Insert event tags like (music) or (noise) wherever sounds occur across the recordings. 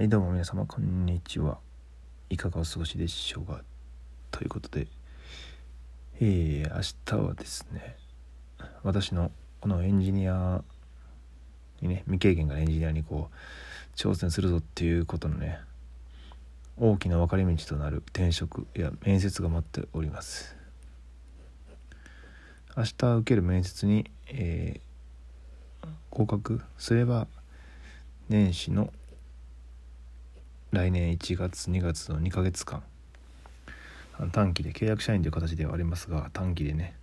はいどうも皆様こんにちは。いかがお過ごしでしょうか。ということでえー、明日はですね私のこのエンジニアにね未経験からエンジニアにこう挑戦するぞっていうことのね大きな分かれ道となる転職や面接が待っております。明日受ける面接に、えー、合格すれば年始の来年1月2月の2ヶ月間。短期で契約社員という形ではありますが短期でね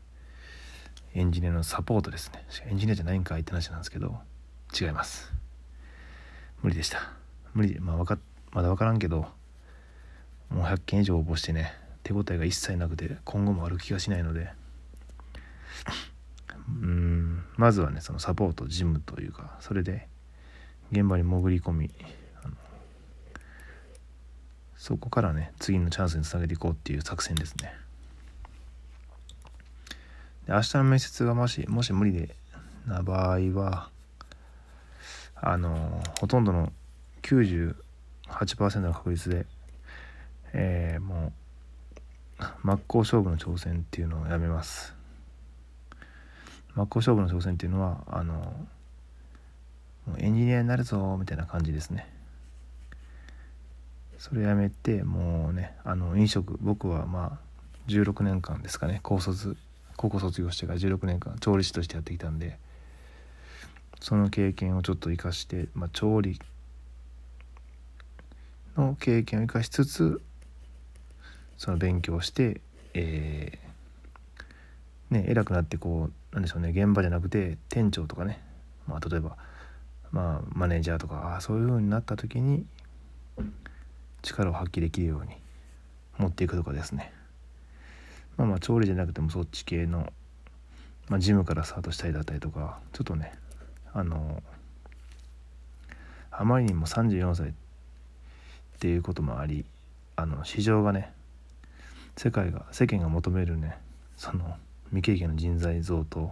エンジニアのサポートですね。エンジニアじゃないんかいって話なんですけど違います。無理でした。無理。まあかまだ分からんけどもう100件以上応募してね手応えが一切なくて今後もある気がしないので。うん。まずはねそのサポート事務というかそれで現場に潜り込みそこからね次のチャンスにつなげていこうっていう作戦ですね。で明日の面接がもしもし無理でな場合はあのほとんどの98%の確率で、えー、もう真っ向勝負の挑戦っていうのをやめます。真っ向勝負の挑戦っていうのはあのエンジニアになるぞみたいな感じですね。それやめてもうねあの飲食僕はまあ16年間ですかね高卒高校卒業してから16年間調理師としてやってきたんでその経験をちょっと生かして、まあ、調理の経験を生かしつつその勉強して、えー、ね偉くなってこうなんでしょうね現場じゃなくて店長とかね、まあ、例えば、まあ、マネージャーとかあそういう風になった時に力を発揮できるように持っていくとかですね。まあまあ調理じゃなくてもそっち系の、まあ、ジムからスタートしたりだったりとかちょっとねあのあまりにも34歳っていうこともありあの市場がね世界が世間が求めるねその未経験の人材像と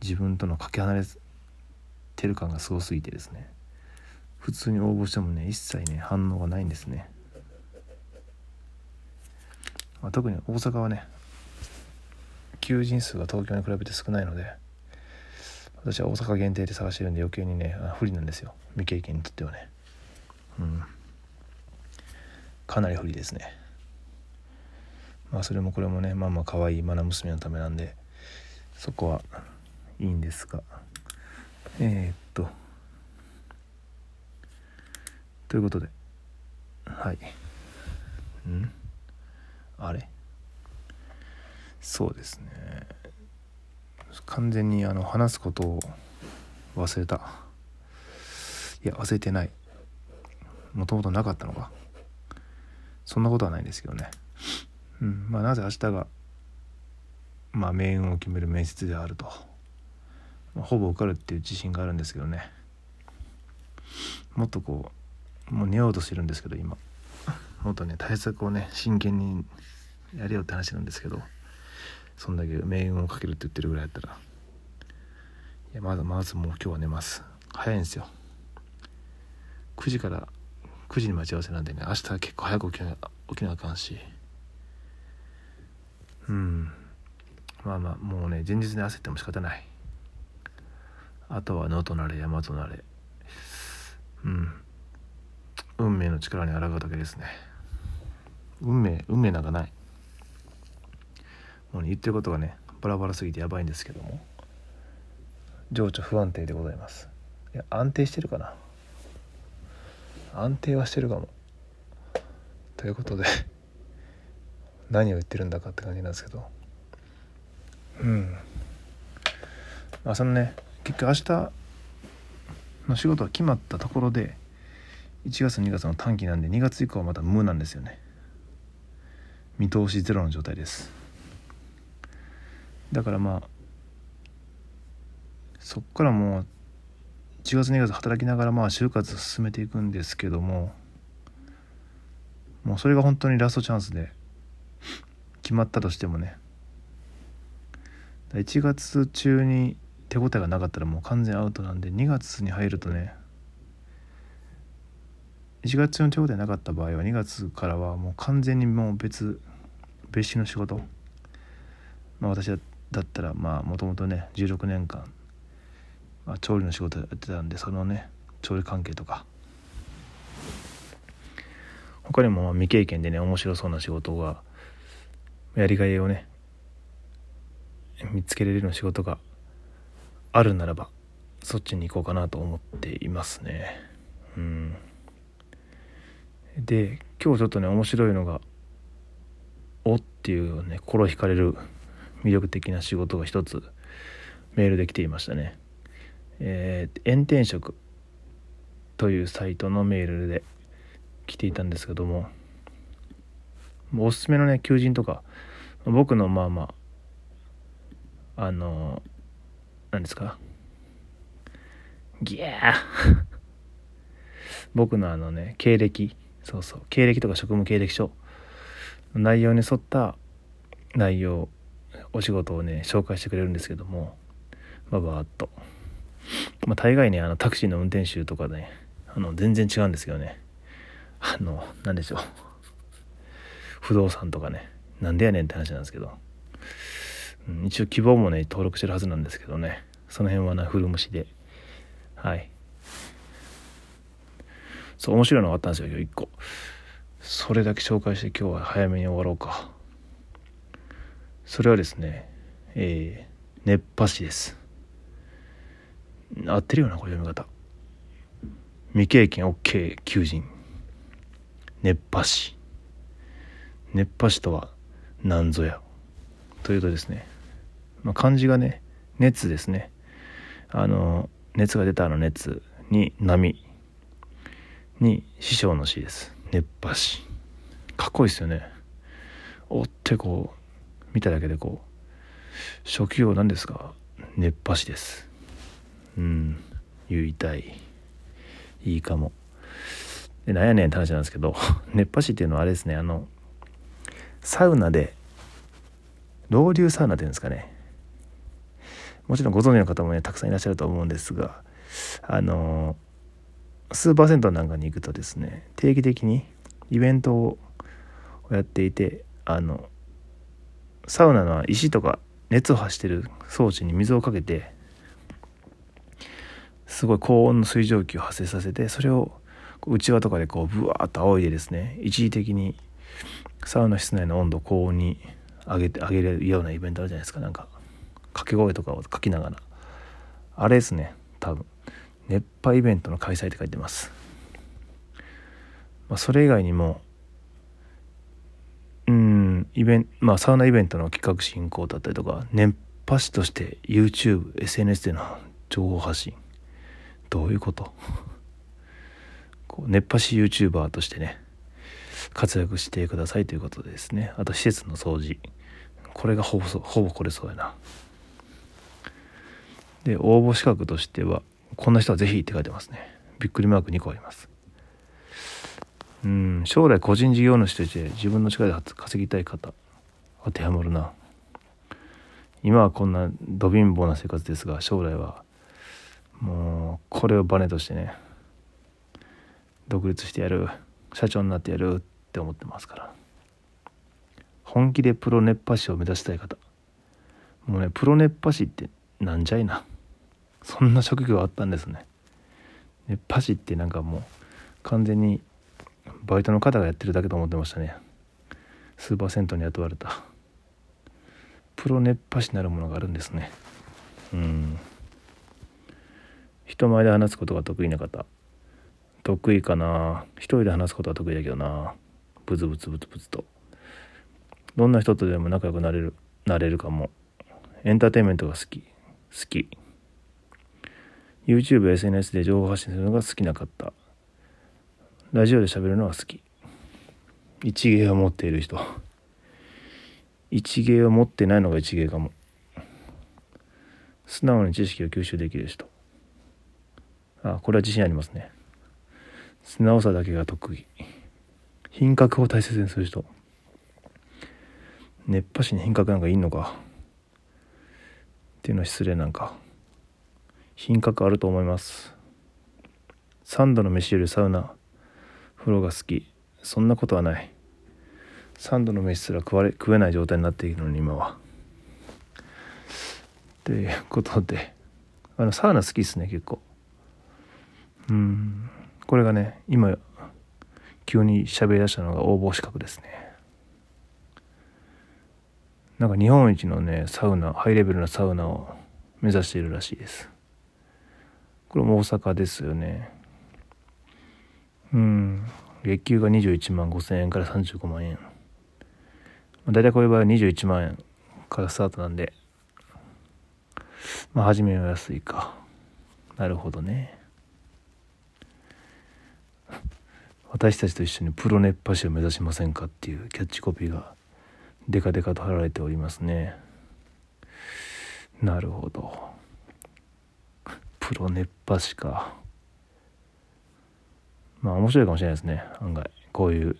自分とのかけ離れてる感がすごすぎてですね。普通に応募してもね一切ね反応がないんですね、まあ、特に大阪はね求人数が東京に比べて少ないので私は大阪限定で探してるんで余計にね不利なんですよ。未経験にとってはね。うん。かなり不利ですね。まあそれもこれもねまあまあ可愛い愛娘のためなんでそこはいいんですが。えー、っとということで。はい。ん？あれ？そうですね。完全にあの話すことを忘れた。いや忘れてない。もともとなかったのか。そんなことはないんですけどね。うん。まあなぜ明日がまあ命運を決める面接であると、まあ、ほぼ受かるっていう自信があるんですけどね。もっとこうもう寝ようとしてるんですけど今。もっとね対策をね真剣にやれよって話なんですけど。そんだけ命運をかけるって言ってるぐらいやったら。いやまだまずもう今日は寝ます。早いんですよ。9時から9時に待ち合わせなんでね明日は結構早く起きな起きなあかんし。うん。まあまあもうね前日に焦っても仕方ない。あとは野となれ山となれ。うん。運命の力に抗うだけですね。運命運命なんかない。もう、ね、言ってることがねバラバラすぎてやばいんですけども。情緒不安定でございます。いや安定してるかな。安定はしてるかも。ということで (laughs) 何を言ってるんだかって感じなんですけど。うん。まあそのね結局明日の仕事は決まったところで1月2月の短期なんで2月以降はまた無なんですよね。見通しゼロの状態です。だからまあそっからもう1月2月働きながらまあ就活進めていくんですけどももうそれが本当にラストチャンスで決まったとしてもね。1月中に手応えがなかったらもう完全アウトなんで2月に入るとね1月の手応えなかった場合は2月からはもう完全にもう別別紙の仕事、まあ、私だったらまあもともとね16年間、まあ、調理の仕事やってたんでそのね調理関係とか。他にも未経験でね面白そうな仕事がやりがいをね見つけれるような仕事があるならばそっちに行こうかなと思っていますね。うん。で今日ちょっとね面白いのがおっていうね心惹かれる魅力的な仕事が一つメールで来ていましたね。えー、炎天職というサイトのメールで来ていたんですけどもおすすめのね求人とか僕のまあまああの何ですかギャー。(laughs) 僕のあのね経歴そうそう。経歴とか職務経歴書。内容に沿った内容お仕事をね紹介してくれるんですけども。まバーっと。まあ大概ねあのタクシーの運転手とかねあの全然違うんですけどね。あの何でしょう。不動産とかね。なんでやねんって話なんですけど、うん、一応希望もね登録してるはずなんですけどね。その辺はな古虫で。はい。そう面白いのがあったんですよ今日1個。それだけ紹介して今日は早めに終わろうか。それはですねえー、熱波師です。合ってるよなこれ読み方。未経験 OK 求人。熱波師。熱波師とは何ぞや。というとですね、まあ、漢字がね熱ですね。あの熱が出たあの熱に波に師匠の師です。熱波師。かっこいいですよね。おってこう見ただけでこう職業なんですか？熱波師です。うん。言いたい。いいかも。でなんやねんって話なんですけど (laughs) 熱波師っていうのはあれですね。あのサウナでロウリュサウナっていうんですかね。もちろんご存知の方もねたくさんいらっしゃると思うんですがあのスーパー銭湯なんかに行くとですね定期的にイベントをやっていてあのサウナの石とか熱を発してる装置に水をかけてすごい高温の水蒸気を発生させてそれを内輪とかでこうブワーッと仰いでですね一時的にサウナ室内の温度を高温に上げて上げるようなイベントあるじゃないですか。なんか掛け声とかを書きながら。あれですね多分。熱波イベントの開催って書いてます、まあ、それ以外にもうんイベンまあサウナイベントの企画進行だったりとか熱波師として YouTubeSNS での情報発信。どういうこと？(laughs) こう熱波師 YouTuber としてね活躍してくださいということでですね。あと施設の掃除。これがほぼほぼこれそうやな。で応募資格としてはこんな人はぜひって書いてますね。びっくりマーク2個あります。うん将来個人事業主として自分の力で稼ぎたい方当てはまるな。今はこんなど貧乏な生活ですが将来はもうこれをバネとしてね独立してやる社長になってやるって思ってますから。本気でプロ熱波師を目指したい方。もうねプロ熱波師ってなんじゃいな。そんな職業あったんですね。熱波師ってなんかもう完全にバイトの方がやってるだけと思ってましたね。スーパー銭湯に雇われた。プロ熱波師なるものがあるんですね。うん。人前で話すことが得意な方。得意かな。一人で話すことは得意だけどな。ブツブツブツブツと。どんな人とでも仲良くなれるなれるかも。エンターテインメントが好き。好き。YouTube、SNS で情報発信するのが好きなかったラジオで喋るのは好き。一芸を持っている人。一芸を持ってないのが一芸かも。素直に知識を吸収できる人。あこれは自信ありますね。素直さだけが得意品格を大切にする人。熱波師に品格なんかいんのか。っていうのは失礼なんか。品格あると思います。3度の飯よりサウナ風呂が好き。そんなことはない。3度の飯すら食われ食えない状態になっているのに今は。ということであのサウナ好きですね結構。うん。これがね今急に喋り出したのが応募資格ですね。なんか日本一のねサウナハイレベルなサウナを目指しているらしいです。これも大阪ですよね。うん。月給が21万5千円から35万円。大体こういう場合は21万円からスタートなんで。まあ初めは安いか。なるほどね。私たちと一緒にプロ熱波師を目指しませんかっていうキャッチコピーがデカデカと貼られておりますね。なるほど。プロ熱波師か。まあ面白いかもしれないですね。案外。こういう。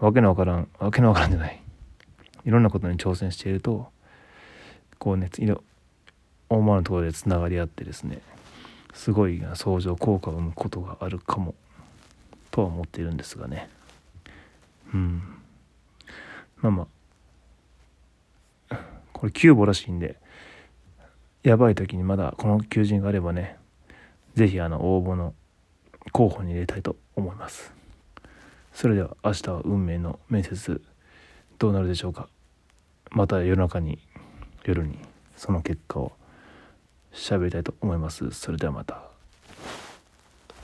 わけのわからん。わけのわからんじゃない。いろんなことに挑戦しているとこうね大間のところでつながり合ってですねすごい相乗効果を生むことがあるかもとは思っているんですがね。うん。まあまあ。これキューボらしいんでやばい時にまだこの求人があればね是非あの応募の候補に入れたいと思います。それでは明日は運命の面接どうなるでしょうか。また夜中に夜にその結果を喋りたいと思います。それではまた。